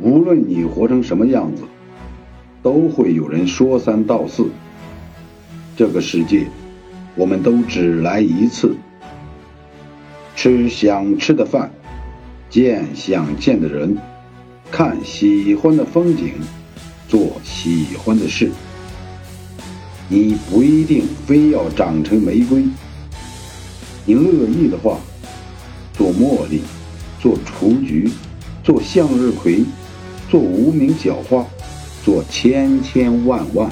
无论你活成什么样子，都会有人说三道四。这个世界，我们都只来一次。吃想吃的饭，见想见的人，看喜欢的风景，做喜欢的事。你不一定非要长成玫瑰，你乐意的话，做茉莉，做雏菊，做向日葵，做无名小花，做千千万万。